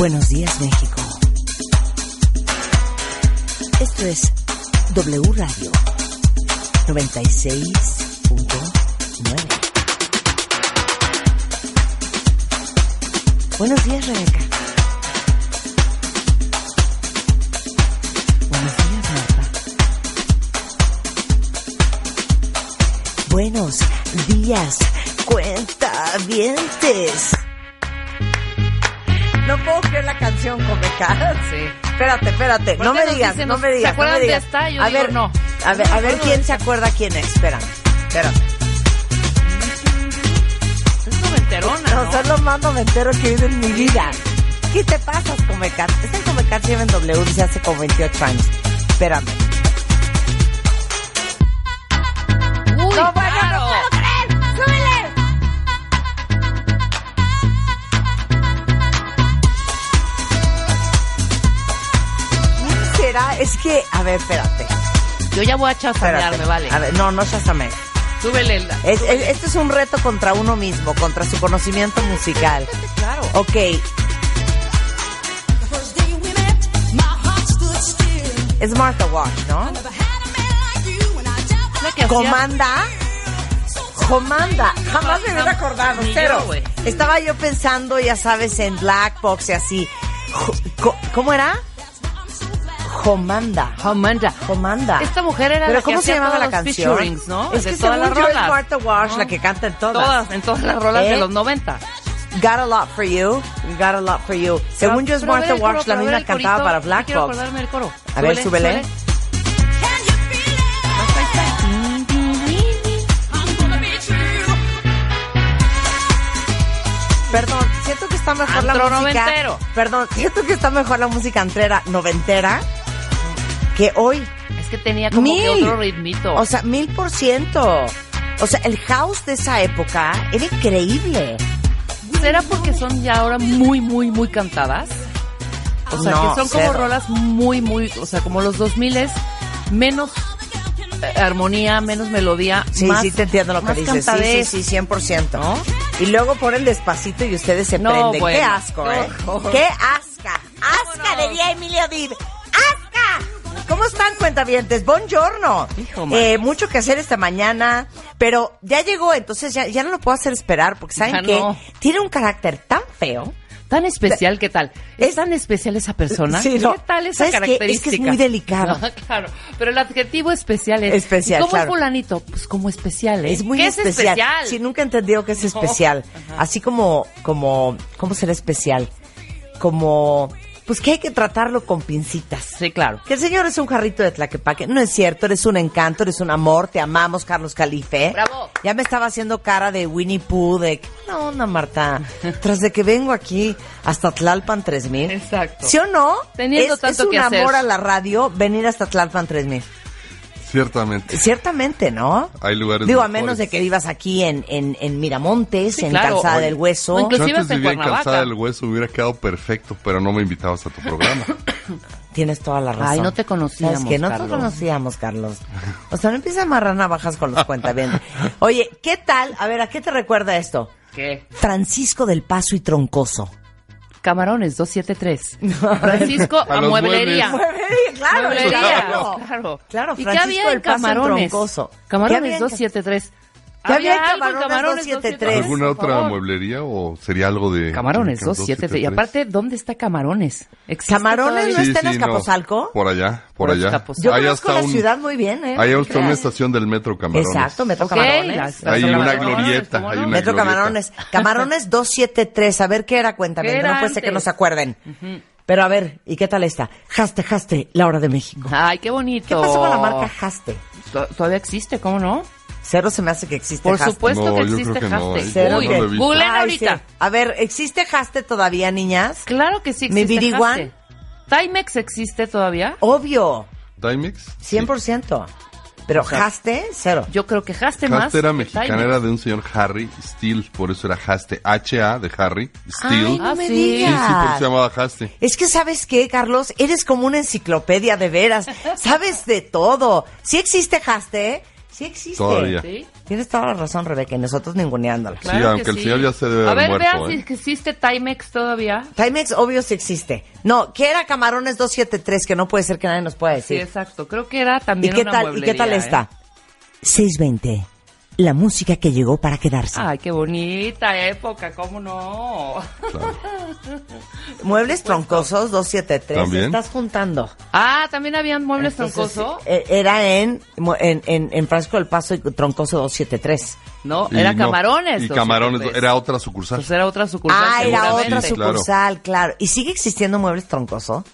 Buenos días, México. Esto es W Radio 96.9. Buenos días, Rebeca. Buenos días, Marta. Buenos días, cuentavientes. No puedo creer la canción Comeca. Sí. Espérate, espérate. ¿Por No me digas, dicen, no me digas. ¿se acuerdan no me de esta? Yo a digo, ver, no. A ver, a ver quién se acuerda quién es. Espérame, espérame. Es noventerona, No, ¿no? son lo más noventero que he oído en mi vida. ¿Qué te pasas, Comecat? Esta en Comecat lleva en W desde hace como 28 años. Espérame. Es que, a ver, espérate. Yo ya voy a espérate. chasamearme, vale. A ver, no, no chasame. Súbele el... Es, es- este es un reto contra uno mismo, contra su conocimiento musical. Claro. Ok. Es Martha Wash, ¿no? La que hacía- Comanda. Comanda. Jamás me hubiera acordado, yo, cero. Estaba yo pensando, ya sabes, en Black Box y así. ¿Cómo era? Comanda. Amanda. Comanda. Esta mujer era ¿Pero la que cómo se hacía llamaba la canción? ¿no? Es de que todas las yo es rolas. Martha Wash ¿no? la que canta en todas. Todas, en todas las rolas ¿Eh? de los 90. Got a lot for you. Got a lot for you. Según yo es Martha Wash la misma que cantaba corito. para Black Quiero Box. acordarme del coro. A ver, súbele. Perdón, siento que está mejor la música. noventero. Perdón, siento que está mejor la música entrera noventera que hoy. Es que tenía como Mil. que otro ritmito. O sea, mil por ciento. O sea, el house de esa época era increíble. ¿Será porque son ya ahora muy, muy, muy cantadas? O sea, No, que son como cero. rolas muy, muy, o sea, como los 2000 es menos eh, armonía, menos melodía, Sí, más, sí te entiendo lo que dices. Sí, sí, sí, 100%. ¿No? Y luego ponen despacito y ustedes se No, prenden. bueno. Qué asco, ¿eh? Qué asca. Asca, diría Emilio Dib. ¿Cómo están, cuentavientes? Buongiorno. Eh, mucho que hacer esta mañana, pero ya llegó, entonces ya, ya no lo puedo hacer esperar, porque ¿saben no. Tiene un carácter tan feo. Tan especial, ¿qué tal? ¿Es, Es- tan especial esa persona? Sí, no. ¿Qué tal esa característica? Es que es muy delicado. No, claro, pero el adjetivo especial es... Especial, ¿y ¿Cómo claro. es fulanito? Pues como especial, ¿eh? Es muy ¿Qué especial. es especial? Sí, nunca he entendido que es especial. Así como, como, ¿cómo será especial? Como, pues que hay que tratarlo con pincitas. Sí, claro. Que el señor es un jarrito de tlaquepaque. No es cierto, eres un encanto, eres un amor, te amamos, Carlos Calife. Bravo. Ya me estaba haciendo cara de Winnie Pooh, de, no, onda, Marta. Tras de que vengo aquí hasta Tlalpan 3000. Exacto. ¿Sí o no? Teniendo es, tanto es un que hacer. amor a la radio venir hasta Tlalpan 3000. Ciertamente. Ciertamente, ¿no? Hay lugares Digo, a menos de que vivas aquí en, en, en Miramontes, Sí, en claro. Calzada Oye, del Hueso. o inclusive Yo antes vivía en. Calzada del Hueso, hubiera quedado perfecto, pero no me invitabas a tu programa. Tienes toda la razón. Ay, no te conocíamos, ¿Sabes qué? No te conocíamos, Carlos. O sea, no empieza a amarrar navajas con los cuentavientes. Oye, ¿qué tal? A ver, ¿a qué te recuerda esto? ¿Qué? Francisco del Paso y Troncoso. Camarones 273. Francisco A mueblería. claro, Mueblería, claro. claro. Claro, ¿Y qué Francisco había en Camarones? Troncoso. ¿Qué había Camarones en- 273. ¿Qué había en algo Camarones 273? ¿Alguna otra mueblería o sería algo de... Camarones de 273. Y aparte, ¿dónde está Camarones? ¿Existe ¿Camarones todavía? no está en Azcapotzalco? Por allá, por, Por allá. Yo Hay conozco hasta la un- ciudad muy bien, ¿eh? Hay ¿No hasta una estación del Metro Camarones. Exacto, Metro Ok, Camarones. las- Hay una Camarones, glorieta, ¿cómo hay no? una Metro glorieta. Camarones. Camarones 273. A ver qué era, cuéntame. ¿Qué No era puede ser que no se acuerden. Pero a ver, ¿y qué tal está? Jaste, Jaste, la hora de México. Ay, qué bonito. ¿Qué pasó con la marca Jaste? To- Todavía existe, ¿cómo no? Cero se me hace que existe Por Haste. supuesto No, que existe creo que no, Haste. ¿eh? Cero Uy, No lo Ay, ahorita. sí. A ver, ¿existe Haste todavía, niñas? Claro que sí ¿Mi existe Biriguan? Haste. ¿Timex existe todavía? Obvio, ¿Timex? 100%. Pero Haste, cero. Yo creo que Haste más. Haste era mexicana, Timex. era de un señor Harry Steele, por eso era Haste. H-A de Harry Steele. Ay, no Ah, me sí. sí, sí, por digas. eso se llamaba Haste. Es que sabes qué, Carlos, eres como una enciclopedia de veras. Sabes de todo. Sí existe Haste, sí existe. Todavía. ¿Sí? Tienes toda la razón, Rebeca, y nosotros ninguneándola. Sí, aunque el señor ya se debe A haber ver, muerto, vean ¿eh? si existe Timex todavía. Timex, obvio, sí existe. No, ¿qué era Camarones 273? Que no puede ser que nadie nos pueda Sí, decir. exacto. Creo que era ¿Y también qué una tal, ¿Y qué tal mueblería, está? ¿eh? 620. La música que llegó para quedarse. Ay, qué bonita época, ¿cómo no? Muebles troncosos 273. ¿También? Estás juntando. Ah, también habían muebles Entonces, troncoso. eh, Era en, en, en, en Francisco del Paso y Troncoso 273. No, Y era no, Camarones. Y Camarones, 273. era otra sucursal. Pues era otra sucursal. Ah, era otra Sí, claro. sucursal, claro. ¿Y sigue existiendo Muebles Troncoso?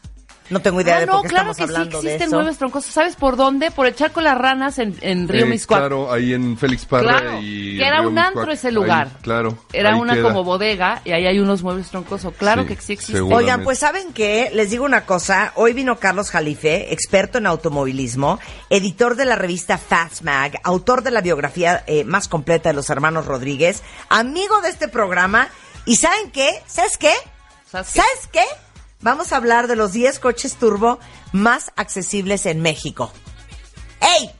No tengo idea Ah, de no, por qué claro estamos que sí hablando de existen eso. muebles troncosos. ¿Sabes por dónde? Por echar con las ranas en, en Río Eh, Miscuac. Claro, ahí en Félix Parra Claro, y... que era Río un antro Miscuac. ese lugar. Ahí, claro. Era una queda. como bodega y ahí hay unos muebles troncosos. Claro Sí, que sí existe. seguro. Oigan, pues ¿saben qué? Les digo una cosa. Hoy vino Carlos Jalife, experto en automovilismo, editor de la revista Fast Mag, autor de la biografía eh, más completa de los hermanos Rodríguez, amigo de este programa. ¿Y saben qué? ¿Sabes qué? ¿Sabes qué? ¿Sabes qué? Vamos a hablar de los 10 coches turbo más accesibles en México. ¡Ey!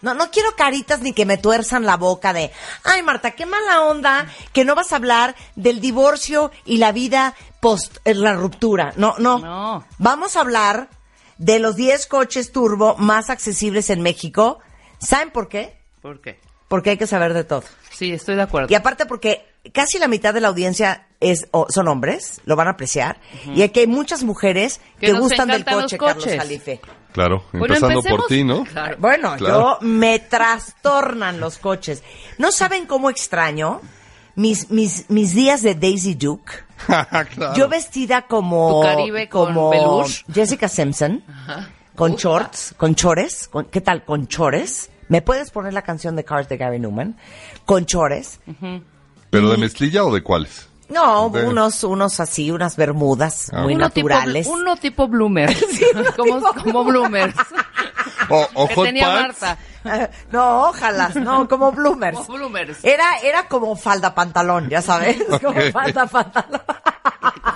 No, no quiero caritas ni que me tuerzan la boca de, ay Marta, qué mala onda que no vas a hablar del divorcio y la vida post eh, la ruptura. No, no. No. Vamos a hablar de los 10 coches turbo más accesibles en México. ¿Saben por qué? ¿Por qué? Porque hay que saber de todo. Sí, estoy de acuerdo. Y aparte porque casi la mitad de la audiencia es o- son hombres, lo van a apreciar, y aquí hay muchas mujeres Que gustan del coche, Carlos. Jalife. Claro, Bueno, empezando por ti, ¿no? Claro. Bueno, Claro. yo me trastornan los coches. ¿No saben cómo extraño mis, mis, mis días de Daisy Duke? claro. Yo vestida como, Tu Caribe con como. Jessica Simpson, con Ufa. shorts, con chores, con, ¿qué tal? Con chores. ¿Me puedes poner la canción de Cars de Gary Newman? Con chores. ¿Pero de mezclilla o de cuáles? No, De- unos, unos así, unas bermudas Ah, muy uno tipo, naturales. uno tipo bloomer. como, como bloomers. O, o que hot tenía pants. Marta. No, ojalá, no, como bloomers. Como bloomers. Era, era como falda pantalón, ya sabes, como falda pantalón.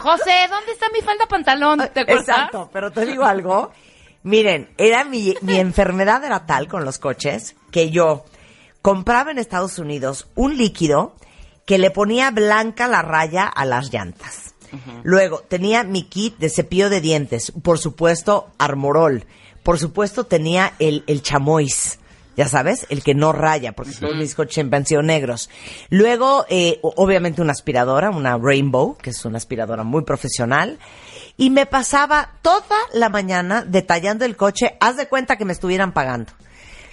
José, ¿dónde está mi falda pantalón? ¿Te acuerdas? Exacto, pero te digo algo. Miren, era mi, mi enfermedad era tal con los coches que yo compraba en Estados Unidos un líquido que le ponía blanca la raya a las llantas. Luego tenía mi kit de cepillo de dientes, por supuesto Armorol, por supuesto tenía el, el chamois, ya sabes, el que no raya, porque todos mis coches han sido negros. Luego, eh, obviamente una aspiradora, una Rainbow, que es una aspiradora muy profesional, y me pasaba toda la mañana detallando el coche, haz de cuenta que me estuvieran pagando.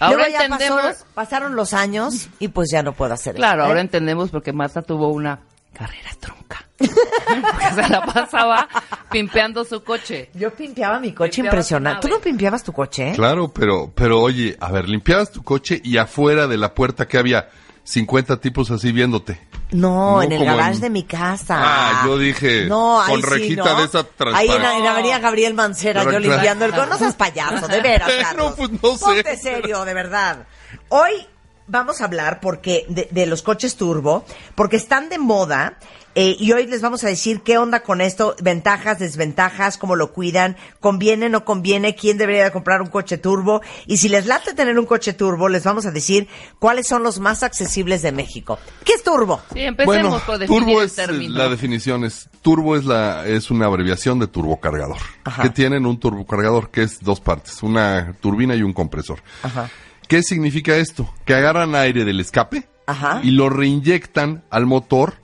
Ahora Luego ya entendemos- pasó- pasaron los años y pues ya no puedo hacer Claro, eso. ¿eh? ahora entendemos porque Marta tuvo una carrera trunca. porque se la pasaba pimpeando su coche. Yo pimpeaba mi coche impresionante. tu ¿Tú no pimpeabas tu coche? eh? Claro, pero, pero oye, a ver, limpiabas tu coche y afuera de la puerta que había 50 tipos así viéndote. No, No en el garage en- de mi casa. Ah, yo dije, no, ahí con sí, rejita ¿no? de esa Ahí en, en avenida Gabriel Mancera, yo limpiando el coche. No seas payaso, de veras, No, pues, no sé. Ponte serio, de verdad. Hoy vamos a hablar porque de, de los coches turbo, porque están de moda. Eh, y hoy les vamos a decir qué onda con esto, ventajas, desventajas, cómo lo cuidan, conviene, no conviene, quién debería de comprar un coche turbo. Y si les late tener un coche turbo, les vamos a decir cuáles son los más accesibles de México. ¿Qué es turbo? Sí, empecemos Bueno, por definir turbo el es término. la definición es turbo es la es una abreviación de turbocargador. Ajá. Que tienen un turbocargador que es dos partes, una turbina y un compresor. Ajá. ¿Qué significa esto? Que agarran aire del escape Ajá. y lo reinyectan al motor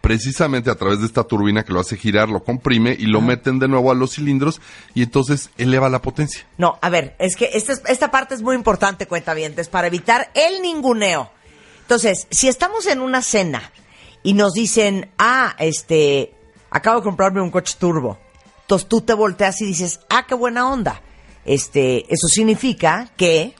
precisamente a través de esta turbina que lo hace girar, lo comprime y lo meten de nuevo a los cilindros y entonces eleva la potencia. No, a ver, es que esta, es- esta parte es muy importante, cuentavientes, para evitar el ninguneo. Entonces, si estamos en una cena y nos dicen, ah, este, acabo de comprarme un coche turbo, entonces tú te volteas y dices, ah, qué buena onda. Este, eso significa que,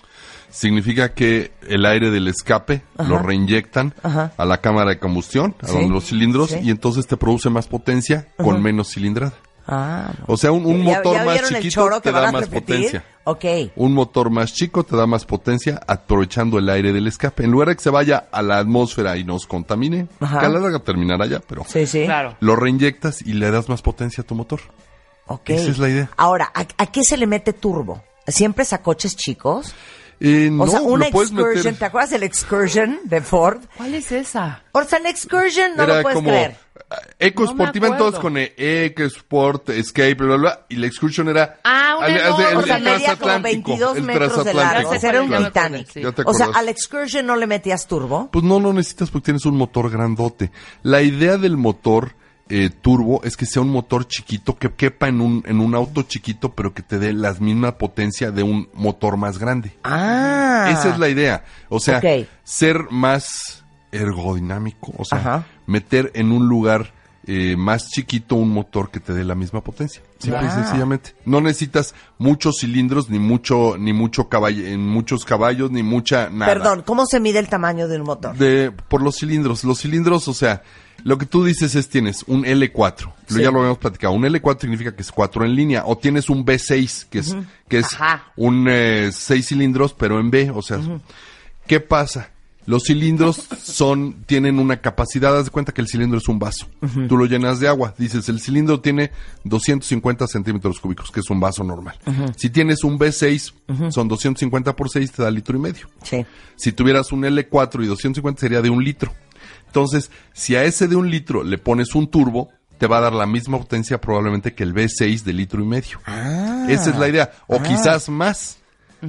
Significa que el aire del escape lo reinyectan Ajá. a la cámara de combustión, a Sí. donde los cilindros, Sí. y entonces te produce más potencia con menos cilindrada. ah, no. O sea, un, un ¿Ya- motor ya más chiquito te da a más repetir? potencia. Ok. Un motor más chico te da más potencia aprovechando el aire del escape. En lugar de que se vaya a la atmósfera y nos contamine, Ajá. que a la larga terminará ya, pero Sí, sí. Claro. lo reinyectas y le das más potencia a tu motor. Ok. Esa es la idea. Ahora, ¿a, a qué se le mete turbo? ¿Siempre es a coches chicos? Eh, O no, sea, una Excursion, meter. ¿te acuerdas del Excursion de Ford? ¿Cuál es esa? O sea, el Excursion no Era lo puedes como creer. EcoSport, No iban todos con eh, EcoSport, Escape, bla, bla, bla, y la Excursion era... Ah, un al- al- el O sea, medía como transatlántico, 22 el metros de largo. O sea, era un Titanic. sí. O sea, al Excursion no le metías turbo. Pues no, no necesitas porque tienes un motor grandote. La idea del motor eh, turbo es que sea un motor chiquito que quepa en un, en un auto chiquito, pero que te dé la misma potencia de un motor más grande. Ah. Esa es la idea. O sea, ser más ergodinámico, o sea, Ajá. meter en un lugar eh, más chiquito un motor que te dé la misma potencia. Simple y sencillamente. No necesitas muchos cilindros, ni mucho, ni mucho caballo, en muchos caballos, ni mucha nada. Perdón, ¿cómo se mide el tamaño de un motor? De, por los cilindros. Los cilindros, o sea, lo que tú dices es tienes un L4. Lo- Sí. Ya lo habíamos platicado. Un L4 significa que es 4 en línea. O tienes un B6, que es, que es Ajá. un 6 cilindros, pero en B. O sea, ¿qué pasa? Los cilindros son, tienen una capacidad, haz de cuenta que el cilindro es un vaso. Tú lo llenas de agua. Dices, el cilindro tiene 250 centímetros cúbicos, que es un vaso normal. Si tienes un B6, son 250 por 6, te da litro y medio. Sí. Si tuvieras un L4 y 250 sería de un litro. Entonces, si a ese de un litro le pones un turbo, te va a dar la misma potencia probablemente que el V6 de litro y medio. Ah. Esa es la idea. O quizás más.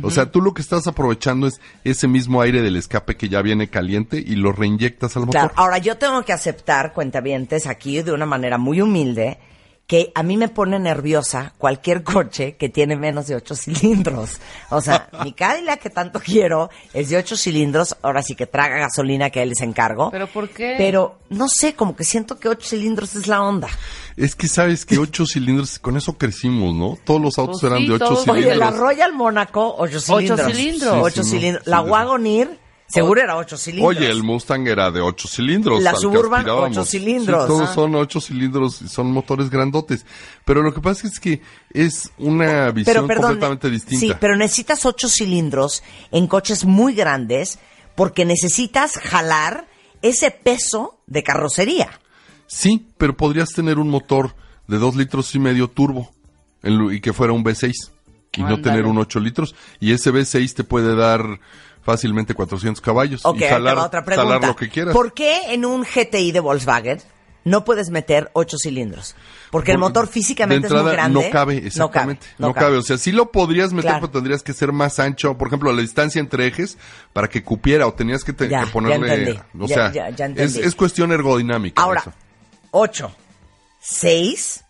O sea, tú lo que estás aprovechando es ese mismo aire del escape que ya viene caliente y lo reinyectas al motor. Claro, ahora yo tengo que aceptar, cuentavientes, aquí de una manera muy humilde, que a mí me pone nerviosa cualquier coche que tiene menos de ocho cilindros. O sea, mi Cadillac que tanto quiero es de ocho cilindros, ahora sí que traga gasolina que él les encargo. ¿Pero por qué? Pero no sé, como que siento que ocho cilindros es la onda. Es que sabes que ocho cilindros, con eso crecimos, ¿no? Todos los autos Pues eran sí, de ocho todos. Oye, cilindros. la Royal Mónaco, ocho cilindros. cilindros. Sí, Ocho sí, no, cilindros. sí, la sí. Wagoneer, seguro era ocho cilindros. Oye, el Mustang era de ocho cilindros. La Suburban, ocho cilindros. Sí, todos Ah. son ocho cilindros y son motores grandotes. Pero lo que pasa es que es una visión pero perdón, completamente distinta. Sí, pero necesitas ocho cilindros en coches muy grandes porque necesitas jalar ese peso de carrocería. Sí, pero podrías tener un motor de dos litros y medio turbo y que fuera un V6 y no tener un 8 litros. Y ese V6 te puede dar fácilmente 400 caballos okay, y jalar, otra lo que quieras. ¿Por qué en un GTI de Volkswagen no puedes meter 8 cilindros? Porque el motor físicamente es muy grande. No cabe, exactamente. No cabe. No no cabe. O sea, sí lo podrías meter, pero tendrías que ser más ancho. Por ejemplo, la distancia entre ejes para que cupiera o tenías que, ponerle. O sea, es, cuestión ergodinámica. Ahora, eso. 8, 6,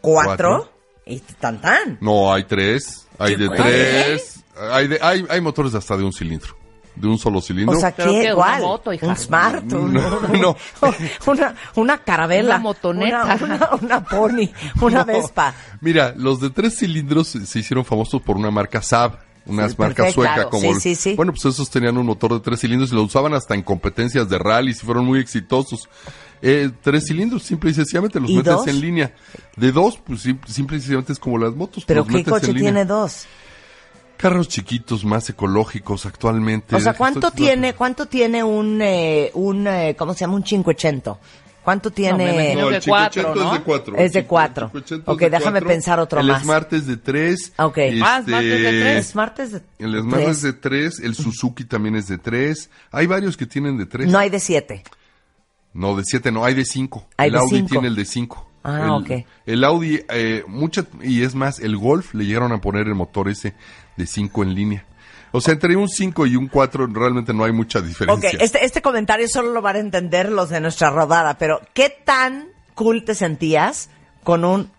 4, y tan tan. No, hay 3. Hay de 3. Hay, de, hay, hay motores hasta de un cilindro. De un solo cilindro. O sea, ¿Pero ¿qué? qué? ¿Una moto, hija? Un Smart, un- No, no. una, una carabela, Una motoneta. una, una, una pony, una No. Vespa. Mira, los de tres cilindros se hicieron famosos por una marca Saab. unas Sí, marcas perfecto, claro. como... Sí, sí, sí. Bueno, pues esos tenían un motor de tres cilindros y lo usaban hasta en competencias de rally y fueron muy exitosos. Eh, tres cilindros, simple y sencillamente los ¿Y metes dos? en línea. De dos, pues sim- simple y sencillamente es como las motos. ¿Pero los qué metes coche en línea. tiene dos? Carros chiquitos, más ecológicos actualmente. O sea, ¿cuánto tiene, cuánto tiene un, eh, un, eh, ¿cómo se llama? Un 580. ¿Cuánto tiene? No, de el cuatro, 580 ¿no? es de cuatro. Es de El cuatro. 580 es Ok, de déjame cuatro. pensar otro el más. Smart es de tres. Ok. Ah, Smart es de tres. Smart es de El Smart tres. es de tres, el Suzuki también es de tres. Hay varios que tienen de tres. No hay de siete. No, de siete no, hay de cinco. Hay el de Audi cinco. tiene el de cinco. Ah, el, ok. El Audi, eh, mucha, y es más, el Golf le llegaron a poner el motor ese de cinco en línea. O sea, entre un 5 y un 4 realmente no hay mucha Ok, diferencia. este, este comentario solo lo van a entender los de nuestra rodada, pero ¿qué tan cool te sentías con un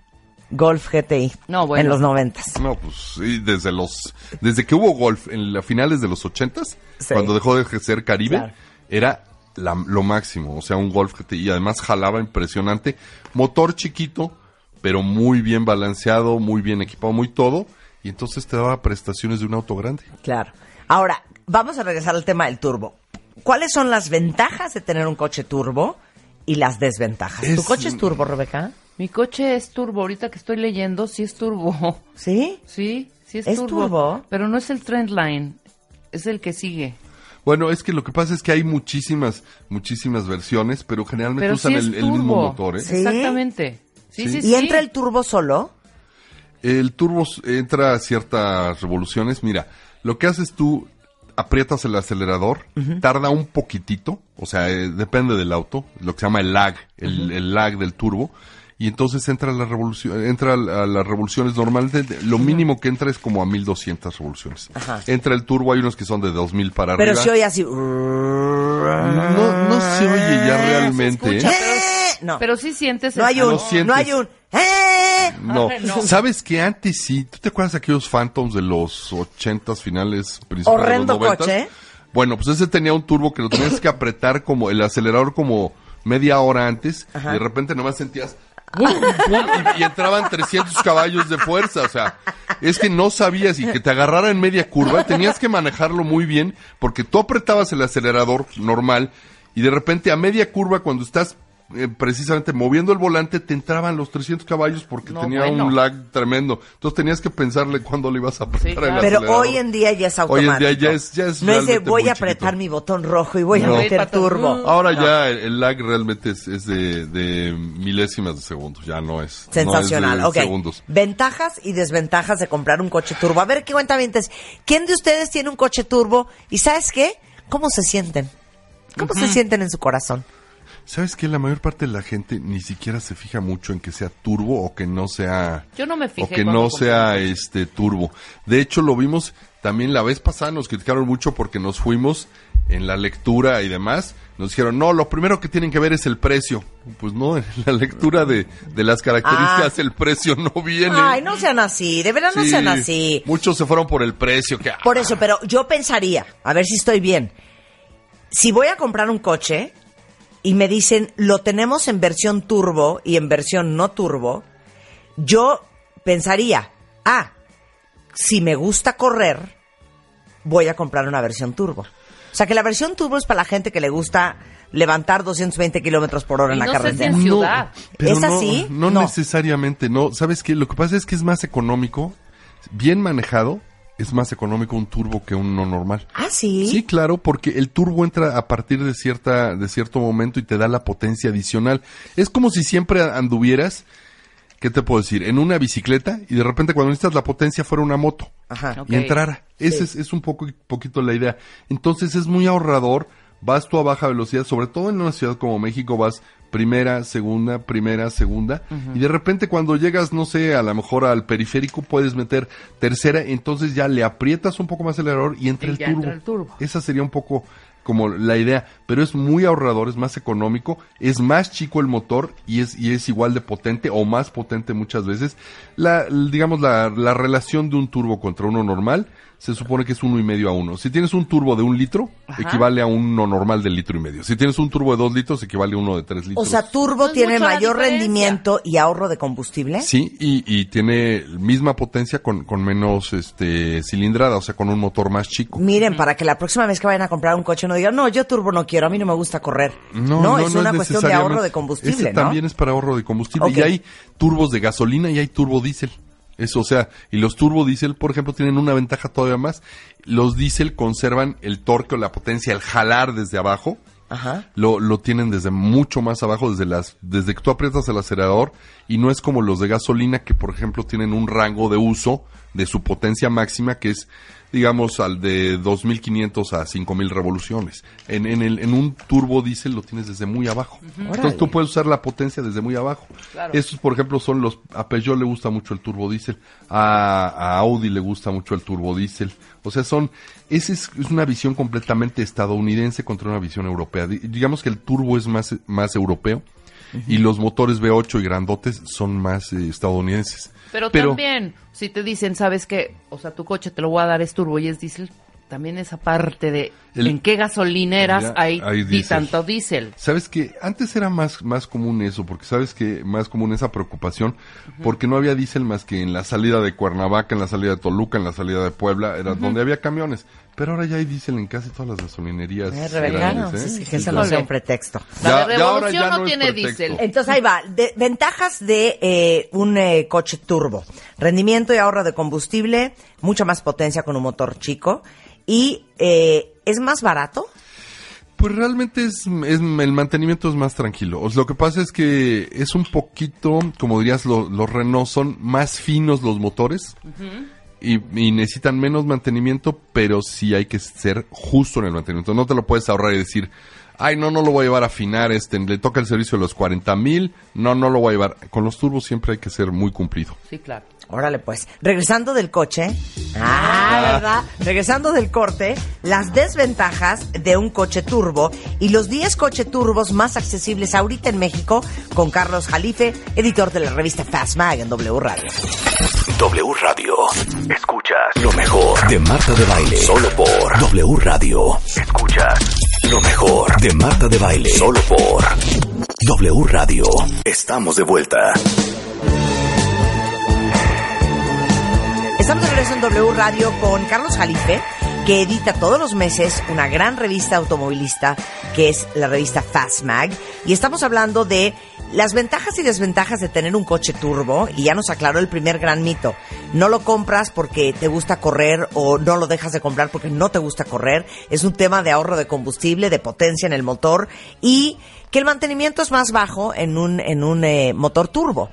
Golf GTI No, bueno. en los noventas? No, pues sí, desde los, desde que hubo golf en las finales de los ochentas, Sí. cuando dejó de ser Caribe, Claro. era la- lo máximo, o sea, un golf GTI, y además jalaba impresionante, motor chiquito, pero muy bien balanceado, muy bien equipado, muy todo, y entonces te daba prestaciones de un auto grande. Claro. Ahora, vamos a regresar al tema del turbo. ¿Cuáles son las ventajas de tener un coche turbo y las desventajas? ¿Tu coche es turbo, Rebeca? Mi coche es turbo. Ahorita que estoy leyendo, sí es turbo. ¿Sí? Sí, sí es, ¿Es turbo. turbo? Pero no es el Trendline. Es el que sigue. Bueno, es que lo que pasa es que hay muchísimas, muchísimas versiones, pero generalmente Pero usan sí el, el mismo motor, ¿eh? Sí. Exactamente. Sí, sí, Sí. sí. ¿Y entra el turbo solo? El turbo entra a ciertas revoluciones. Mira, lo que haces tú, aprietas el acelerador, tarda un poquitito, o sea, eh, depende del auto, lo que se llama el lag, el, el lag del turbo, y entonces entra a la revolución, entra a la- a las revoluciones normalmente, lo mínimo que entra es como a 1200 revoluciones. Ajá. Entra el turbo, hay unos que son de 2000 para Pero arriba. se oye así. no, no se oye ya realmente, escucha, ¿eh? Eh, no. Pero sí sientes no hay el un. No sientes. No hay un. ¡Eh! No. ¿Sabes que antes sí? ¿Tú te acuerdas de aquellos Phantoms de los ochentas finales principales Horrendo de los coche. Bueno, pues ese tenía un turbo que lo tenías que apretar como el acelerador como media hora antes Ajá. y de repente nomás sentías y, y entraban 300 caballos de fuerza, o sea, es que no sabías y que te agarrara en media curva, tenías que manejarlo muy bien porque tú apretabas el acelerador normal y de repente a media curva cuando estás eh, precisamente moviendo el volante te entraban los 300 caballos porque No, tenía bueno. un lag tremendo. Entonces tenías que pensarle cuándo le ibas a apretar Sí, claro. el Pero acelerador. hoy en día ya es Hoy automático. en día ya es, ya es no es de voy a apretar chiquito. mi botón rojo y voy a meter turbo. Ahora ya el, el lag realmente es, es de, de milésimas de segundos, ya no es. no es Sensacional, de ok. segundos. Ventajas y desventajas de comprar un coche turbo. A ver, ¿qué cuentavientes? ¿Quién de ustedes tiene un coche turbo? ¿Y sabes qué? ¿Cómo se sienten? ¿Cómo se sienten en su corazón? ¿Sabes que La mayor parte de la gente ni siquiera se fija mucho en que sea turbo o que no sea... Yo no me fijé O que no sea este turbo. De hecho, lo vimos también la vez pasada, nos criticaron mucho porque nos fuimos en la lectura y demás. Nos dijeron, no, lo primero que tienen que ver es el precio. Pues no, en la lectura de, de las características Ah. el precio no viene. Ay, no sean así, de verdad no Sí, sean así. Muchos se fueron por el precio. Que, Por eso, pero yo pensaría, a ver si estoy bien. Si voy a comprar un coche y me dicen, lo tenemos en versión turbo y en versión no turbo, yo pensaría, ah, si me gusta correr, voy a comprar una versión turbo. O sea que la versión turbo es para la gente que le gusta levantar 220 kilómetros por hora Y en la sé si carretera. en ciudad. pero ¿Es no, así? No, No. necesariamente, no. ¿Sabes qué? Lo que pasa es que es más económico, bien manejado, es más económico un turbo que uno normal. Ah, sí. Sí, claro, porque el turbo entra a partir de cierta de cierto momento y te da la potencia adicional. Es como si siempre anduvieras, ¿qué te puedo decir? En una bicicleta y de repente cuando necesitas la potencia fuera una moto Ajá. Y entrara. Esa es, es un poco poquito la idea. Entonces es muy ahorrador. Vas tú a baja velocidad, sobre todo en una ciudad como México, vas primera, segunda, primera, segunda, y de repente cuando llegas, no sé, a lo mejor al periférico puedes meter tercera, entonces ya le aprietas un poco más el acelerador y entra Y el turbo. entra el turbo. Esa sería un poco como la idea, pero es muy ahorrador, es más económico, es más chico el motor y es, y es igual de potente o más potente muchas veces. La, digamos, la, la relación de un turbo contra uno normal se supone que es uno y medio a uno. Si tienes un turbo de un litro, Ajá. equivale a uno normal de litro y medio. Si tienes un turbo de dos litros, equivale a uno de tres O litros. sea, turbo No tiene mayor rendimiento y ahorro de combustible. Sí, y, y tiene misma potencia con, con menos este cilindrada, o sea, con un motor más chico. Miren, para que la próxima vez que vayan a comprar un coche no digan, no, yo turbo no quiero, a mí no me gusta correr. No, es una cuestión de ahorro de necesariamente. combustible, Ese ¿no? también es para ahorro de combustible. Y hay turbos de gasolina y hay turbo diésel. Eso, o sea, y los turbo diésel, por ejemplo, tienen una ventaja todavía más. Los diésel conservan el torque o la potencia, el jalar desde abajo. Ajá. Lo, lo tienen desde mucho más abajo, desde las, desde que tú aprietas el acelerador, y no es como los de gasolina que, por ejemplo, tienen un rango de uso de su potencia máxima que es, digamos, al de 2500 a 5000 revoluciones. En, en, el, en un turbo diésel lo tienes desde muy abajo. Entonces tú puedes usar la potencia desde muy abajo. Claro. Estos, por ejemplo, son los, a Peugeot le gusta mucho el turbo diésel, a, a Audi le gusta mucho el turbo diésel. O sea, son, esa es, es una visión completamente estadounidense contra una visión europea. Di- Digamos que el turbo es más, más europeo y los motores V8 y grandotes son más eh, estadounidenses. Pero, también, si te dicen, ¿sabes qué? O sea, tu coche te lo voy a dar es turbo y es diésel, también esa parte de El- en qué gasolineras Ya, hay, hay y tanto diésel. Sabes que antes era más, más común eso, porque sabes que más común esa preocupación, porque no había diésel más que en la salida de Cuernavaca, en la salida de Toluca, en la salida de Puebla, era donde había camiones. Pero ahora ya hay diésel en casi todas las gasolinerías. Eh, ¿eh? sí, sí, que Sí, eso no sea un pretexto. La Ya- de ya ahora Revolución ya no, no es tiene diésel. Entonces ahí va. De- ventajas de eh, un eh, coche turbo. Rendimiento y ahorro de combustible, mucha más potencia con un motor chico y eh, es más barato. Pues realmente es, es- el mantenimiento es más tranquilo. O sea, lo que pasa es que es un poquito, como dirías, lo- los Renault son más finos los motores y, y necesitan menos mantenimiento, pero sí hay que ser justo en el mantenimiento. No te lo puedes ahorrar y decir, ay, no, no lo voy a llevar a afinar, este, le toca el servicio de los 40 mil, no, no lo voy a llevar. Con los turbos siempre hay que ser muy cumplido. Sí, claro. Órale pues. Regresando del coche. Ah, ¿verdad? Regresando del corte, las desventajas de un coche turbo y los 10 coche turbos más accesibles ahorita en México con Carlos Jalife, editor de la revista Fast Mag en W Radio. W Radio. Escuchas lo mejor de Marta de Baile. Solo por W Radio. Escuchas lo mejor de Marta de Baile. Solo por W Radio. Estamos de vuelta. Estamos de regreso en W Radio con Carlos Jalife, que edita todos los meses una gran revista automovilista que es la revista Fast Mag. Y estamos hablando de las ventajas y desventajas de tener un coche turbo. Y ya nos aclaró el primer gran mito. No lo compras porque te gusta correr o no lo dejas de comprar porque no te gusta correr. Es un tema de ahorro de combustible, de potencia en el motor y que el mantenimiento es más bajo en un, en un eh, motor turbo.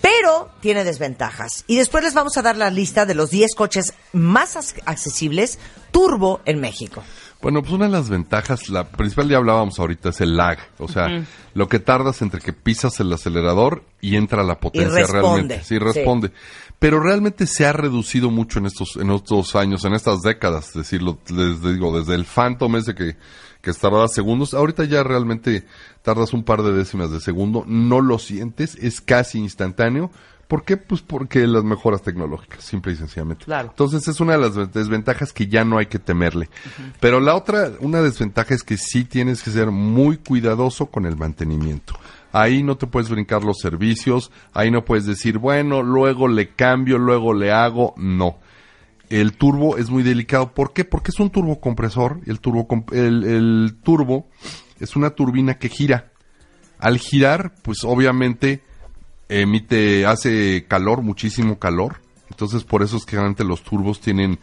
Pero tiene desventajas. Y después les vamos a dar la lista de los 10 coches más accesibles turbo en México. Bueno, pues una de las ventajas, la principal ya hablábamos ahorita, es el lag. O sea, lo que tardas entre que pisas el acelerador y entra la potencia responde, realmente. Sí, responde. Pero realmente se ha reducido mucho en estos, en estos años, en estas décadas. Es decir, lo- les digo, desde el Phantom ese que, que tardaba segundos, ahorita ya realmente tardas un par de décimas de segundo, no lo sientes, es casi instantáneo. ¿Por qué? Pues porque las mejoras tecnológicas, simple y sencillamente. Claro. Entonces es una de las desventajas que ya no hay que temerle. Pero la otra, una desventaja es que sí tienes que ser muy cuidadoso con el mantenimiento. Ahí no te puedes brincar los servicios, ahí no puedes decir, bueno, luego le cambio, luego le hago, no. El turbo es muy delicado. ¿Por qué? Porque es un turbocompresor. El turbo, el, el turbo es una turbina que gira. Al girar, pues obviamente emite, hace calor, muchísimo calor. Entonces por eso es que generalmente los turbos tienen,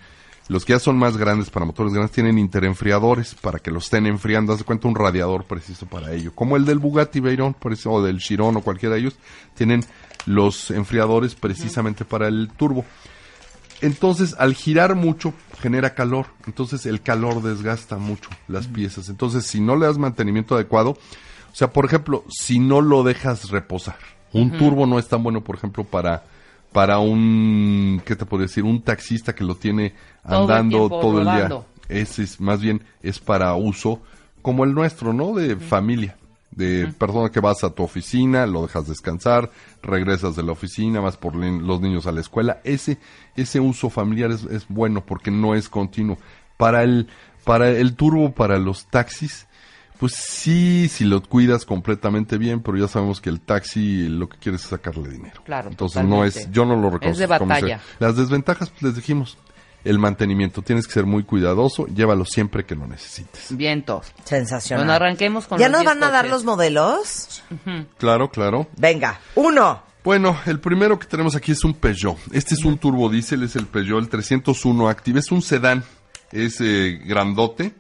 los que ya son más grandes para motores grandes, tienen interenfriadores para que los estén enfriando. Haz de cuenta un radiador preciso para ello. Como el del Bugatti Veyron, o del Chiron o cualquiera de ellos, tienen los enfriadores precisamente para el turbo. Entonces, al girar mucho, genera calor. Entonces, el calor desgasta mucho las piezas. Entonces, si no le das mantenimiento adecuado, o sea, por ejemplo, si no lo dejas reposar, un turbo no es tan bueno, por ejemplo, para para un, ¿qué te puedo decir? Un taxista que lo tiene Todo el andando todo el día. Ese es más bien es para uso como el nuestro, ¿no? De familia. De persona que vas a tu oficina, lo dejas descansar, regresas de la oficina, vas por los niños a la escuela. Ese, ese uso familiar es, es bueno porque no es continuo. Para el, para el turbo, para los taxis, pues sí, si lo cuidas completamente bien, pero ya sabemos que el taxi lo que quiere es sacarle dinero. Claro, Entonces no es, yo no lo reconozco. Es de batalla. Las desventajas, pues les dijimos, el mantenimiento, tienes que ser muy cuidadoso, llévalo siempre que lo necesites. Vientos. Sensacional. Bueno, arranquemos con ¿Ya los nos 10 van a dar los modelos? Claro, claro. Venga, uno. Bueno, el primero que tenemos aquí es un Peugeot. Este es un turbodiesel, es el Peugeot, el 301 Active. Es un sedán, es eh, grandote.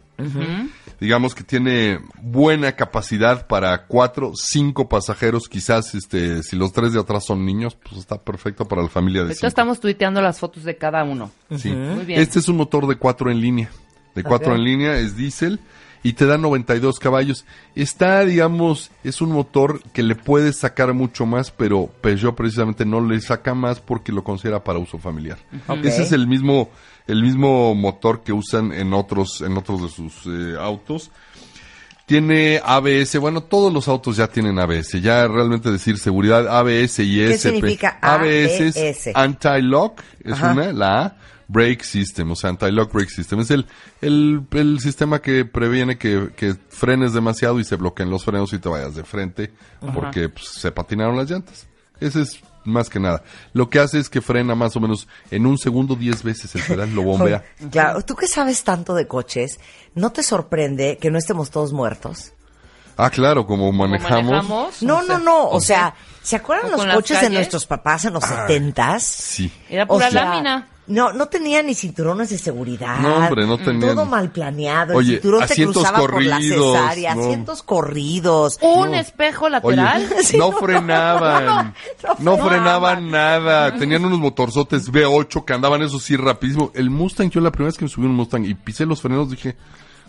Digamos que tiene buena capacidad para cuatro, cinco pasajeros. Quizás, este, si los tres de atrás son niños, pues está perfecto para la familia de cinco. estamos tuiteando las fotos de cada uno. Sí. Muy bien. Este es un motor de cuatro en línea. De cuatro en línea, es diésel y te da 92 caballos. Está, digamos, es un motor que le puedes sacar mucho más, pero Peugeot precisamente no le saca más porque lo considera para uso familiar. Ese es el mismo, el mismo motor que usan en otros, en otros de sus eh, autos. Tiene ABS, bueno, todos los autos ya tienen ABS, ya realmente decir seguridad ABS y ¿Qué SP. significa ABS es ABS? Anti-Lock, es Ajá. una, la A, Brake System, o sea, Anti-Lock Brake System. Es el, el, el sistema que previene que, que frenes demasiado y se bloqueen los frenos y te vayas de frente porque pues, se patinaron las llantas. Ese es más que nada. Lo que hace es que frena más o menos en un segundo 10 veces el pedal, lo bombea. Claro, tú que sabes tanto de coches, ¿no te sorprende que no estemos todos muertos? Ah, claro, como ¿Cómo manejamos. manejamos? No, O sea, no, no. O sea, ¿se acuerdan ¿O los coches de nuestros papás en los setentas? Sí. Era O pura sea, lámina. No, no tenía ni cinturones de seguridad. No, hombre, no tenían. Todo mal planeado. El Oye, cinturón te cruzaba por la corridos, cesárea, no. asientos corridos. Un No. espejo Oye, lateral. Sí, no no, frenaban, no, frenaban nada, tenían unos motorzotes V8 que andaban eso sí rapidísimo. El Mustang, yo la primera vez que me subí un Mustang y pisé los frenos dije,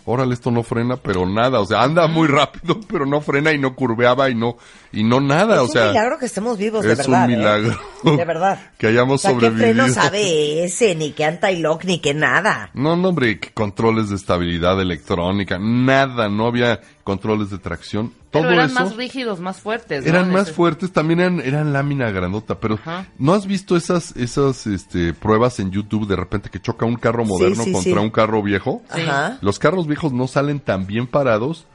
órale, esto no frena, pero nada, o sea, anda muy rápido, pero no frena y no curveaba y no, y no nada, es o un sea. milagro que estemos vivos, de es verdad. un ¿eh? milagro. De verdad. que hayamos o sea, sobrevivido. ¿qué frenos ABS, ni que anti-lock, ni que nada? No, no, hombre, que controles de estabilidad electrónica, nada, no había controles de tracción. Todo Pero eran eso. más rígidos, más fuertes. ¿no? Eran más ese- fuertes, también eran, eran lámina grandota, pero Ajá. ¿no has visto esas, esas este, pruebas en YouTube de repente que choca un carro Sí, moderno sí, contra sí. un carro viejo? Sí. Ajá. Los carros viejos no salen tan bien parados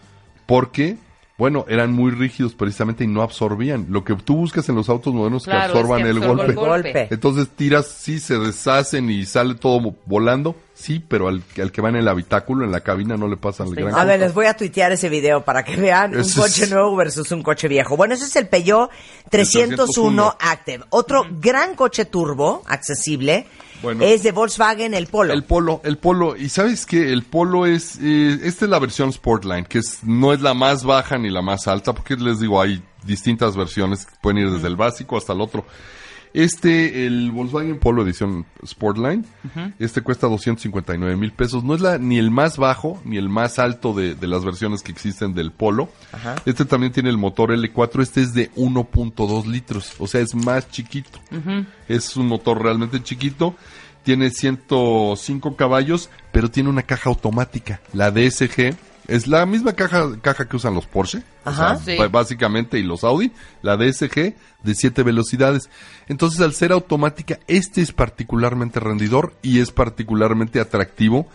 porque, bueno, eran muy rígidos precisamente y no absorbían. Lo que tú buscas en los autos modernos Claro, que es absorban que el golpe. el golpe. Entonces tiras, sí, se deshacen y sale todo volando, sí, pero al, al que va en el habitáculo, en la cabina, no le pasa el Sí. gran A ver, les voy a tuitear ese video para que vean un coche es- nuevo versus un coche viejo. Bueno, ese es el Peugeot 301 Active. Otro gran coche turbo, accesible, Bueno. es de Volkswagen, el Polo. El polo, el polo, y sabes que el polo es, eh, esta es la versión Sportline, que es, no es la más baja ni la más alta, porque les digo, hay distintas versiones, que pueden ir desde el básico hasta el otro. Este, el Volkswagen Polo edición Sportline, este cuesta 259 mil pesos. No es la, ni el más bajo ni el más alto de, de las versiones que existen del Polo. Ajá. Este también tiene el motor L4, este es de 1.2 litros, o sea, es más chiquito. Es un motor realmente chiquito. Tiene 105 caballos, pero tiene una caja automática. La DSG es la misma caja, caja que usan los Porsche. o Ajá. sea, Sí. básicamente, y los Audi. La DSG de 7 velocidades. Entonces, al ser automática, este es particularmente rendidor y es particularmente atractivo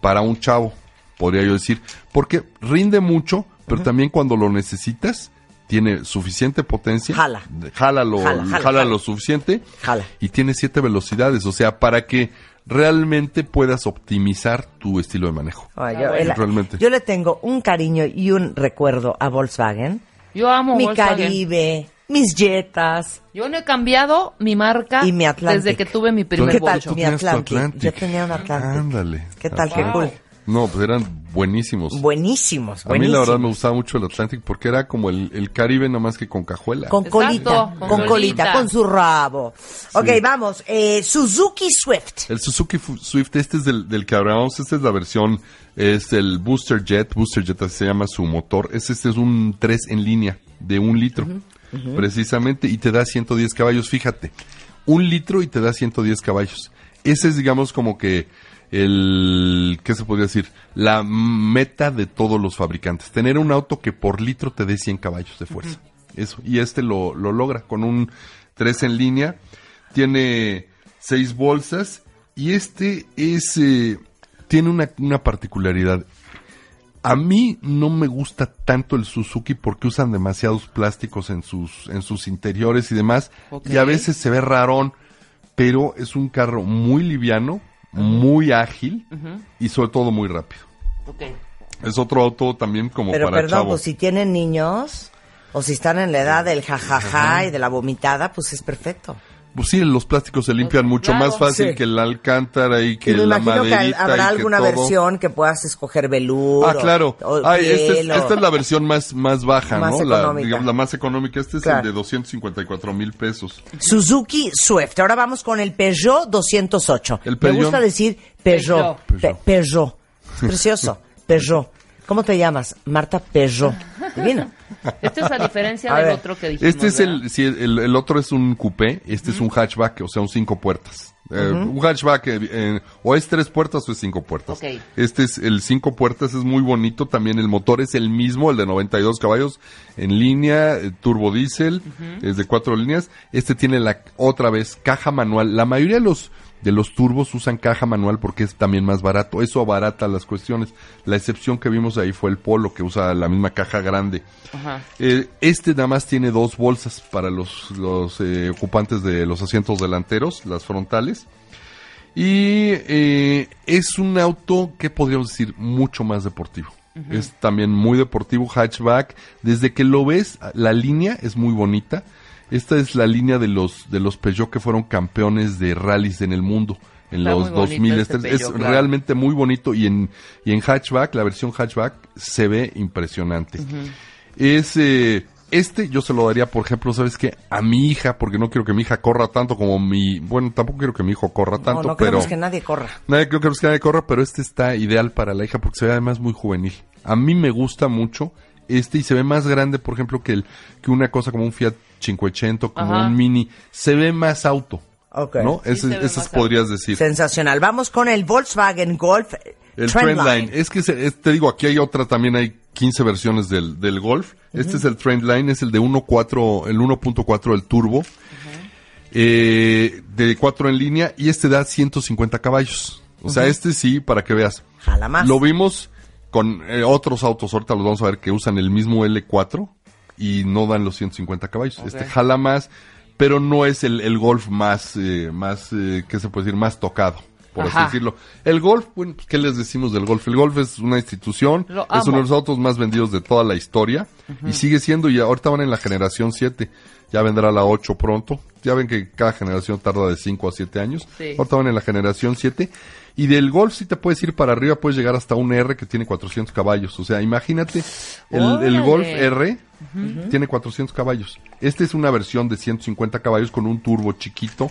para un chavo, podría yo decir. Porque rinde mucho, pero también cuando lo necesitas, tiene suficiente potencia. Jala. Jala lo, Jala, jala, jala, jala. lo suficiente. Jala. Y tiene siete velocidades. O sea, para que realmente puedas optimizar tu estilo de manejo. Ah, yo, el- Realmente. yo le tengo un cariño y un recuerdo a Volkswagen. Yo amo mi Volkswagen. Caribe, mis Jetas. Yo no he cambiado mi marca Y mi Atlantic. desde que tuve mi primer ¿Qué tal mi tu Atlantic? Yo tenía un Atlantic. Ándale. ¿Qué tal? Qué Atlantic. cool. No, pues eran buenísimos. Buenísimos, A mí la verdad me gustaba mucho el Atlantic porque era como el, el Caribe nada más que con cajuela. Con Exacto, colita, con con, colita, colita. con su rabo. Ok, vamos. Eh, Suzuki Swift. El Suzuki Swift, este es del, del que hablábamos, esta es la versión, es el Booster Jet, Booster Jet así se llama su motor, es, este es un 3 en línea de un litro, precisamente, y te da 110 caballos, fíjate, un litro y te da 110 caballos. Ese es, digamos, como que el, ¿qué se podría decir? La meta de todos los fabricantes. Tener un auto que por litro te dé 100 caballos de fuerza. Eso. Y este lo, lo logra con un 3 en línea. Tiene 6 bolsas. Y este es, eh, tiene una, una particularidad. A mí no me gusta tanto el Suzuki porque usan demasiados plásticos en sus, en sus interiores y demás. Y a veces se ve rarón, pero es un carro muy liviano, muy ágil y sobre todo muy rápido. Ok. Es otro auto también como Pero para perdón, chavo. pues si tienen niños o si están en la edad del jajaja y de la vomitada, pues es perfecto. Pues sí, los plásticos se limpian mucho claro. más fácil Sí. que el alcántara y que y me la imagino que maderita habrá y que alguna todo. versión que puedas escoger velour. Ah, claro. O, o Ay, esta, es, o- esta es la versión más, más baja, Más ¿no? La, económica. digamos, la más económica. Este es Claro. el de 254 mil pesos. Suzuki Swift. Ahora vamos con el Peugeot 208. El Me gusta decir Peugeot. Peugeot. Pe- Peugeot. Es precioso. Peugeot. ¿Cómo te llamas? Marta Peugeot. Divino. Esta es a diferencia A del ver. otro que dijimos. Este es el, sí, el, el otro es un coupé, este es un hatchback, o sea, un cinco puertas. Eh, Un hatchback eh, eh, o es tres puertas o es cinco puertas. Ok. Este es el cinco puertas, es muy bonito. También el motor es el mismo, el de 92 caballos en línea, turbo diésel, es de cuatro líneas. Este tiene la otra vez caja manual. La mayoría de los de los turbos usan caja manual porque es también más barato. Eso abarata las cuestiones. La excepción que vimos ahí fue el Polo que usa la misma caja grande. Ajá. Eh, este nada más tiene dos bolsas para los, los eh, ocupantes de los asientos delanteros, las frontales. Y eh, es un auto que podríamos decir mucho más deportivo. Es también muy deportivo, hatchback. Desde que lo ves, la línea es muy bonita. Esta es la línea de los, de los Peugeot que fueron campeones de rallies en el mundo en Está los muy bonito 2000. este Este es Peugeot, claro. realmente muy bonito y en, y en hatchback, la versión hatchback, se ve impresionante. Es, eh, este yo se lo daría, por ejemplo, ¿sabes qué? A mi hija, porque no quiero que mi hija corra tanto como mi, bueno, tampoco quiero que mi hijo corra No, tanto, no pero... queremos que nadie corra. Nadie creo que nadie corra, pero este está ideal para la hija porque se ve además muy juvenil. A mí me gusta mucho este y se ve más grande, por ejemplo, que el que una cosa como un Fiat 580, como Ajá. un Mini, se ve más auto. ¿No? Sí, Ese, esas podrías decir. Sensacional. Vamos con el Volkswagen Golf El Trendline. Trendline. Es que se- es- te digo, aquí hay otra, también hay 15 versiones del, del Golf. Este es el Trendline, es el de 1.4, el 1.4 del turbo. Eh, de 4 en línea y este da 150 caballos. O sea, este sí, para que veas. Jala más. Lo vimos con eh, otros autos, ahorita los vamos a ver que usan el mismo L4 y no dan los 150 caballos. Este jala más, pero no es el, el Golf más, eh, más, eh, ¿qué se puede decir? Más tocado, por Ajá. así decirlo. El Golf, bueno, ¿qué les decimos del Golf? El Golf es una institución, es uno de los autos más vendidos de toda la historia y sigue siendo, y ahorita van en la generación 7, ya vendrá la 8 pronto. Ya ven que cada generación tarda de 5 a 7 años. Sí. Ahorita van en la generación 7. Y del Golf si te puedes ir para arriba, puedes llegar hasta un R que tiene 400 caballos. O sea, imagínate, el, el. Golf R tiene 400 caballos. Esta es una versión de 150 caballos con un turbo chiquito.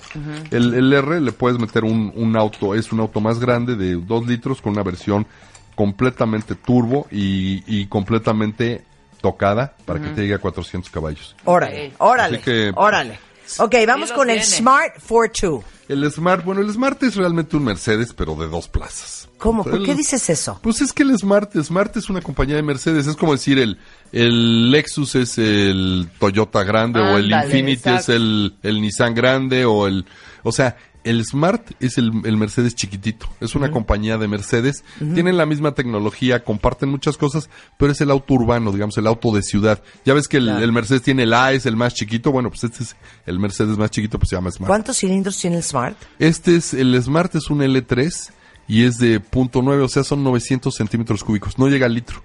el, el R le puedes meter un, un auto, es un auto más grande de 2 litros con una versión completamente turbo y, y completamente tocada para que te llegue a 400 caballos. Órale, órale, Así que- órale. Ok, vamos con el tiene. Smart 42. El Smart, bueno, el Smart es realmente un Mercedes, pero de dos plazas. ¿Cómo? ¿Por El- qué dices eso? Pues es que el Smart, Smart es una compañía de Mercedes, es como decir el, el Lexus es el Toyota grande o el Ándale, Infiniti exacto. es el, el Nissan grande o el, o sea, el Smart es el, el Mercedes chiquitito, es una compañía de Mercedes, tienen la misma tecnología, comparten muchas cosas, pero es el auto urbano, digamos, el auto de ciudad. Ya ves que el, Claro. el Mercedes tiene el A, es el más chiquito, bueno, pues este es el Mercedes más chiquito, pues se llama Smart. ¿Cuántos cilindros tiene el Smart? Este es, el Smart es un L3 y es de punto .9, o sea, son 900 centímetros cúbicos. No llega al litro.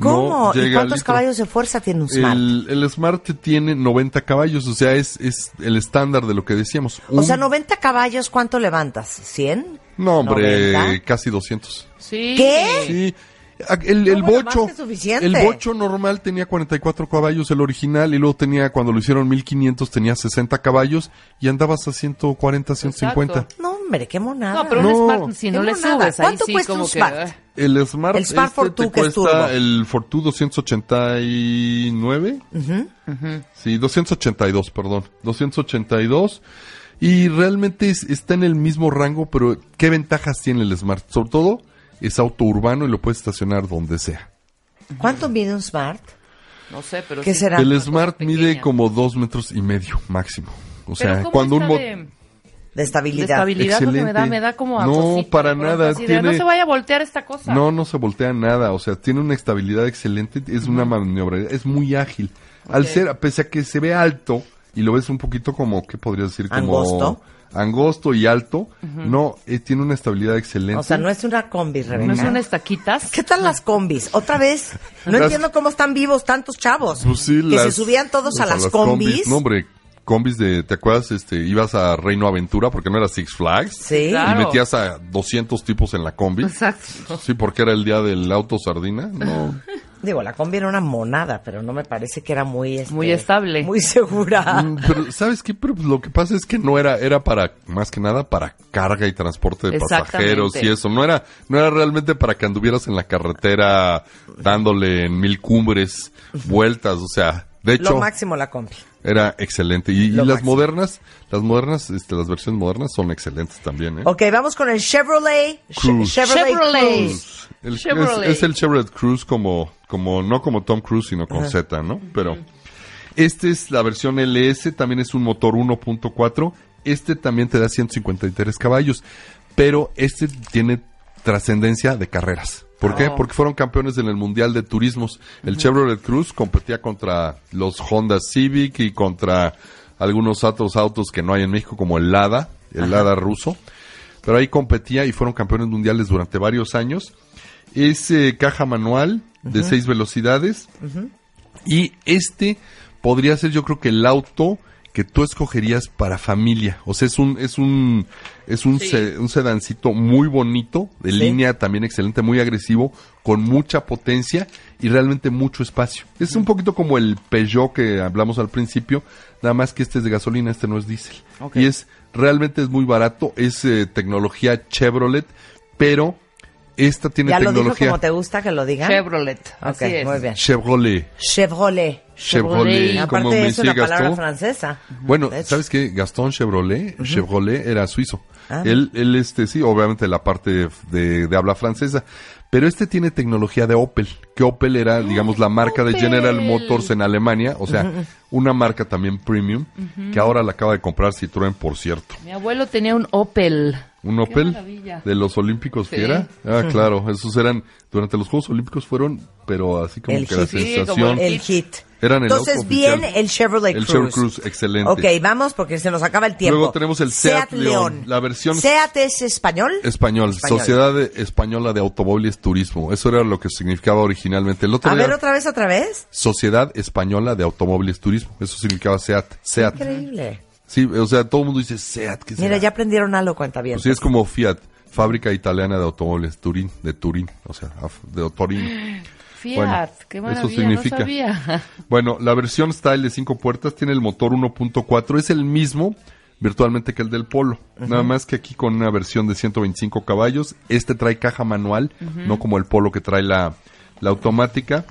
¿Cómo? No ¿Y cuántos caballos de fuerza tiene un Smart? El, el Smart tiene 90 caballos, o sea, es, es el estándar de lo que decíamos. O Un- sea, 90 caballos, ¿cuánto levantas? ¿100? No, hombre, 90. casi 200. Sí. ¿Qué? Sí. El, el bocho, el bocho normal tenía 44 caballos, el original, y luego tenía, cuando lo hicieron 1500, tenía 60 caballos y andabas a 140, 150. Exacto. No, hombre, qué monada. No, pero No. un Smart, si no le monada. subes, ahí ¿Cuánto sí cuesta como un. Smart? eh, El Smart, El Smart este Fortwo, te que es turbo. cuesta el Fortwo 289. Sí, 282, perdón. 282. Y realmente es- está en el mismo rango, pero ¿qué ventajas tiene el Smart? Sobre todo, es auto urbano y lo puedes estacionar donde sea. ¿Cuánto mide un Smart? No sé, pero ¿Qué sí. será? El Smart mide como dos metros y medio máximo. O sea, ¿cómo cuando un mo- de, De de estabilidad. estabilidad porque me da, Excelente. me da como a No, cosita, para nada, tiene- No se vaya a voltear esta cosa. No, no se voltea nada, o sea, tiene una estabilidad excelente, es una maniobra, es muy ágil. Al ser, pese a que se ve alto y lo ves un poquito como, ¿qué podría decir? Como Angosto. angosto y alto, no, eh, tiene una estabilidad excelente. O sea, no es una combi, Rebeca. No es unas taquitas. ¿Qué tal las combis? Otra vez, no Las- entiendo cómo están vivos tantos chavos. Pues sí, que las- se subían todos a pues, las, combis. No, hombre, combis de, ¿te acuerdas? Este, ibas a Reino Aventura porque no era Six Flags. Sí. Claro. Y metías a 200 tipos en la combi. Exacto. Sí, porque era el día del auto sardina. No. Digo, la combi era una monada, pero no me parece que era muy... este, Muy estable. Muy segura. Mm, Pero, ¿sabes qué? Pero pues, lo que pasa es que no era, era para, más que nada, para carga y transporte de pasajeros y eso. No era, no era realmente para que anduvieras en la carretera dándole en mil cumbres vueltas. O sea, de Lo hecho, máximo la combi. Era excelente. Y, las máximo. modernas, las modernas, este, las versiones modernas son excelentes también, ¿eh? Ok, vamos con el Chevrolet. Che- Cruze. Chevrolet, Chevrolet. Cruze. El- es, Chevrolet. es el Chevrolet Cruze como, como, no como Tom Cruise, sino con Z, ¿no? Pero este es la versión LS, también es un motor 1.4. Este también te da 153 caballos, pero este tiene trascendencia de carreras. ¿Por qué? Porque fueron campeones en el Mundial de Turismos. El Chevrolet Cruze competía contra los Honda Civic y contra algunos otros autos que no hay en México, como el Lada, el Lada ruso. Pero ahí competía y fueron campeones mundiales durante varios años. Es eh, caja manual de seis velocidades. Y este podría ser, yo creo que el auto que tú escogerías para familia. O sea, es un, es un, es un, Sí. se- un sedancito muy bonito, de Sí. línea también excelente, muy agresivo, con mucha potencia y realmente mucho espacio. Es un poquito como el Peugeot que hablamos al principio, nada más que este es de gasolina, este no es diésel. Y es, realmente es muy barato, es eh, tecnología Chevrolet, pero esta tiene ¿Ya lo dijo tecnología como te gusta que lo digan? Chevrolet. Ok, Así es. muy bien. Chevrolet. Chevrolet. Chevrolet, como Aparte me es una decía palabra Gastón. francesa. Bueno. ¿sabes qué? Gastón Chevrolet, Chevrolet era suizo. Ah. Él, él, este, sí, obviamente la parte de, de habla francesa. Pero este tiene tecnología de Opel, que Opel era, digamos, la marca de. General Motors en Alemania, o sea, una marca también premium, que ahora la acaba de comprar Citroën, por cierto. Mi abuelo tenía un Opel. Un Opel de los Olímpicos Sí. que era. Ah, claro, esos eran, durante los Juegos Olímpicos fueron, pero así como El que la hit. Sí, como sensación. El hit. Eran el Entonces, auto bien oficial. el Chevrolet El Cruze. Chevrolet Cruze, excelente. Ok, vamos porque se nos acaba el tiempo. Luego tenemos el Seat León, la versión- ¿Seat es español? Español, Español. Sociedad Española de Automóviles Turismo. Eso era lo que significaba originalmente. El otro A día, ver, otra vez, otra vez. Sociedad Española de Automóviles Turismo. Eso significaba SEAT. SEAT. Increíble. Sí, o sea, todo el mundo dice SEAT. ¿qué Mira, será? ya aprendieron algo, cuenta bien. Pues sí, es como Fiat, fábrica italiana de automóviles, Turín, de Turín, o sea, de Torino. Fiat. Bueno, Qué eso significa. No sabía. Bueno, la versión Style de cinco puertas tiene el motor 1.4, es el mismo virtualmente que el del Polo, nada más que aquí con una versión de 125 caballos. Este trae caja manual, no como el Polo que trae la, la automática.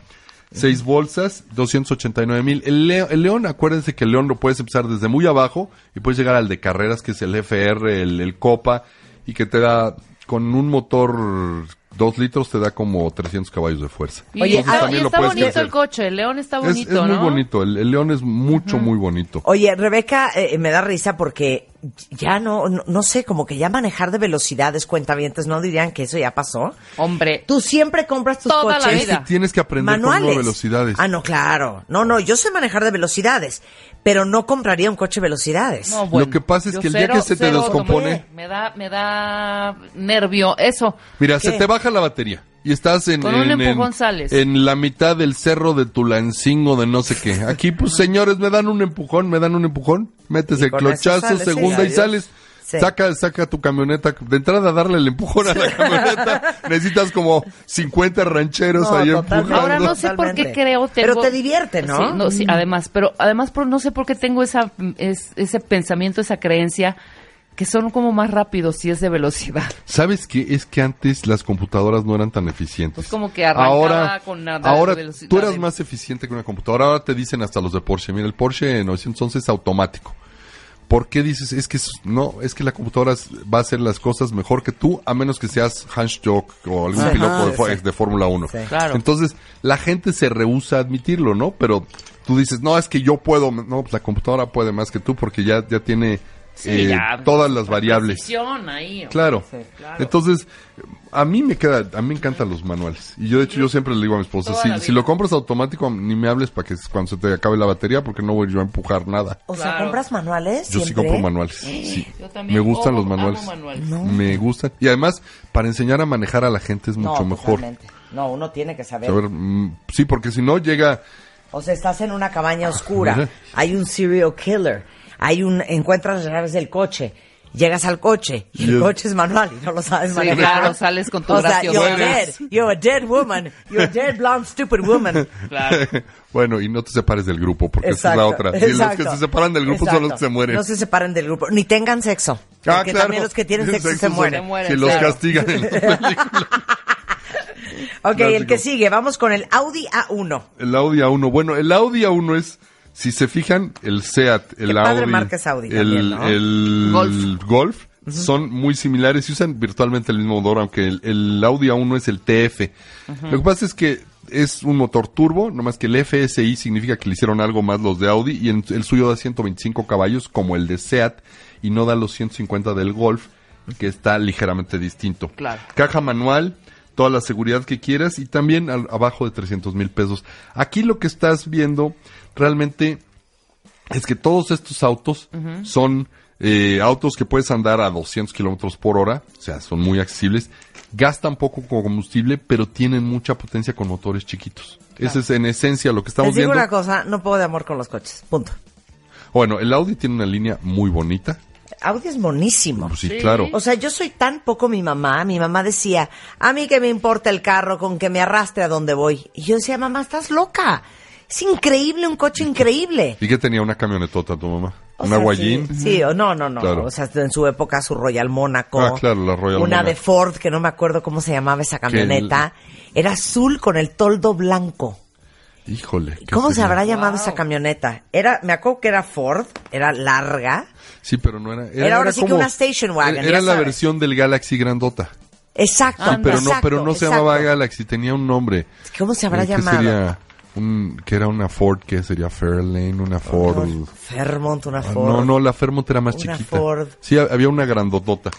Seis bolsas, 289 mil. El, Leo- el León, acuérdense que el León lo puedes empezar desde muy abajo y puedes llegar al de carreras, que es el FR, el, el Copa, y que te da, con un motor 2 litros, te da como 300 caballos de fuerza. Oye, está, ah, y lo está puedes bonito crecer. el coche. El León está Es, bonito, es muy ¿no? bonito, el, el León es mucho, muy bonito. Oye, Rebeca, eh, me da risa porque ya no, no, no sé, como que ya manejar de velocidades, cuentavientes, ¿no dirían que eso ya pasó? Hombre. Tú siempre compras tus Toda la coches vida. Es que tienes que aprender con manuales. nueve velocidades. Ah, no, claro. No, no, yo sé manejar de velocidades, pero no compraría un coche de velocidades. No, bueno, Lo que pasa es que el día cero- que se te descompone-. Me da, me da nervio. Eso. Mira, ¿Qué? se te baja la batería y estás en, Con un en- empujón en- sales. en la mitad del cerro de Tulancingo de no sé qué. Aquí, pues, señores, me dan un empujón, me dan un empujón, metes Y el clochazo, sales, sí, segunda y sales. Sí. Saca, saca tu camioneta. De entrada, darle el empujón a la camioneta. Necesitas como 50 rancheros No, ahí totalmente. empujando. Ahora no sé por qué creo tengo... Pero te divierte, ¿no? Sí, no, sí, además, pero además por, no sé por qué tengo esa, es- ese pensamiento, esa creencia que son como más rápidos si es de velocidad. ¿Sabes qué? Es que antes las computadoras no eran tan eficientes. Pues como que arrancaba ahora, con nada de Ahora velocidad tú eras de- más eficiente que una computadora. Ahora te dicen hasta los de Porsche. Mira, el Porsche 911 es automático. ¿Por qué dices, es que es- no, es que la computadora va a hacer las cosas mejor que tú, a menos que seas Hans Jock o algún Sí. piloto de, sí. de Fórmula 1? Sí. Claro. Entonces, la gente se rehúsa a admitirlo, ¿no? Pero tú dices, no, es que yo puedo, no, pues la computadora puede más que tú porque ya, ya tiene Sí, eh, ya, todas las variables. ahí. Claro. claro. Entonces, a mí me queda, a mí me encantan los manuales. Y yo, de hecho, yo siempre le digo a mi esposa, si, si lo compras automático, ni me hables para que cuando se te acabe la batería, porque no voy yo a empujar nada. O sea, Claro. ¿compras manuales? Yo sí siempre? compro manuales. Sí. Yo también Me gustan amo- los manuales. manuales. Me gustan. Y además, para enseñar a manejar a la gente es mucho no, mejor. No, uno tiene que saber. Saber, mm, sí, porque si no llega, O sea, estás en una cabaña oscura, hay un serial killer, hay un encuentras las llaves del coche, llegas al coche y el coche es manual y no lo sabes Sí, manejar. claro, sales con tu O sea, you're dead, you're a dead woman, you're a dead blonde stupid woman. Claro. bueno, y no te separes del grupo, porque esa es la otra. Y los que exacto, se separan del grupo son los que exacto. se mueren. No se separan del grupo, ni tengan sexo. Ah, porque claro. también los que tienen sexo, se son- mueren. Se mueren, Que los claro. castigan en la película. Ok, el Clásico. que sigue, vamos con el Audi A1. El Audi A1. Bueno, el Audi A1 es, si se fijan, el Seat, el Qué padre Audi, Audi el, también, ¿no? el Golf. Golf, son muy similares y usan virtualmente el mismo motor, aunque el, el Audi A1 es el TF. Lo que pasa es que es un motor turbo, nomás que el FSI significa que le hicieron algo más los de Audi y en- el suyo da 125 caballos como el de Seat y no da los 150 del Golf, que está ligeramente distinto. Claro. Caja manual, toda la seguridad que quieras y también al- abajo de 300 mil pesos. Aquí lo que estás viendo realmente es que todos estos autos son eh, autos que puedes andar a 200 kilómetros por hora, o sea, son muy accesibles, gastan poco combustible, pero tienen mucha potencia con motores chiquitos. Ese es en esencia lo que estamos Les digo viendo. una cosa, no puedo de amor con los coches, punto. Bueno, el Audi tiene una línea muy bonita. Audi es monísimo. Pues sí, Sí. claro. O sea, yo soy tan poco mi mamá. Mi mamá decía, a mí que me importa el carro con que me arrastre a donde voy. Y yo decía, mamá, estás loca. Es increíble, un coche increíble. ¿Y que tenía una camionetota tu mamá? O ¿Una sea, Guayín? Sí, sí, o no, no, no. Claro. O sea, en su época su Royal Mónaco. Ah, claro, la Royal Una de Ford, que no me acuerdo cómo se llamaba esa camioneta. Era azul con el toldo blanco. Híjole. ¿qué ¿Cómo se sería? habrá llamado esa camioneta? Era, me acuerdo que era Ford, era larga. Sí, pero no era. Era ahora sí que una station wagon, Era la sabes. versión del Galaxy grandota. Exacto, Sí, pero no, exacto, pero no se exacto. llamaba Galaxy, tenía un nombre. ¿Cómo se habrá Eh, ¿qué llamado? sería? Un, que era una Ford, que sería Fairlane, una Ford. Fairmont, una Ah, Ford. No, no, la Fairmont era más Una chiquita. Ford. Sí, ha- había una grandotota.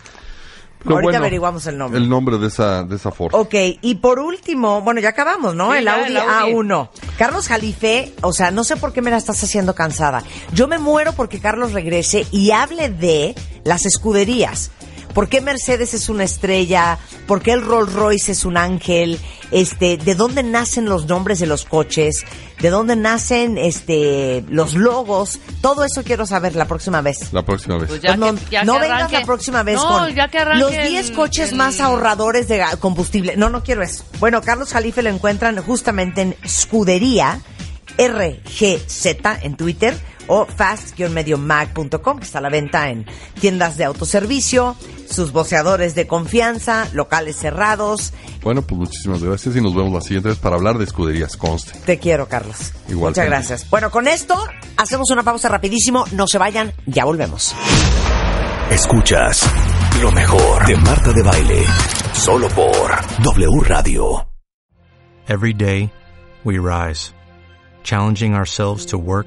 Ahorita bueno, averiguamos el nombre. El nombre de esa, de esa Ford. Ok, y por último, bueno, ya acabamos, ¿no? Sí, el, ya, Audi el Audi. A1. Carlos Jalife, o sea, no sé por qué me la estás haciendo cansada. Yo me muero porque Carlos regrese y hable de las escuderías. ¿Por qué Mercedes es una estrella? ¿Por qué el Rolls Royce es un ángel? Este, ¿de dónde nacen los nombres de los coches? ¿De dónde nacen este los logos? Todo eso quiero saber la próxima vez. La próxima vez. Pues ya Pues no que- ya no que vengas arranque. la próxima vez No, con ya que arranque los 10 el- coches el- más ahorradores de combustible. No, no quiero eso. Bueno, Carlos Jalife lo encuentran justamente en Scudería RGZ en Twitter o fast-mag.com, que está a la venta en tiendas de autoservicio, sus boceadores de confianza, locales cerrados. Bueno, pues muchísimas gracias y nos vemos la siguiente vez para hablar de escuderías, conste. Te quiero, Carlos. Igual, Muchas gracias. Bueno, con esto hacemos una pausa rapidísimo. No se vayan, ya volvemos. Escuchas lo mejor de Marta de Baile. Solo por W Radio. Every day, we rise, challenging ourselves to work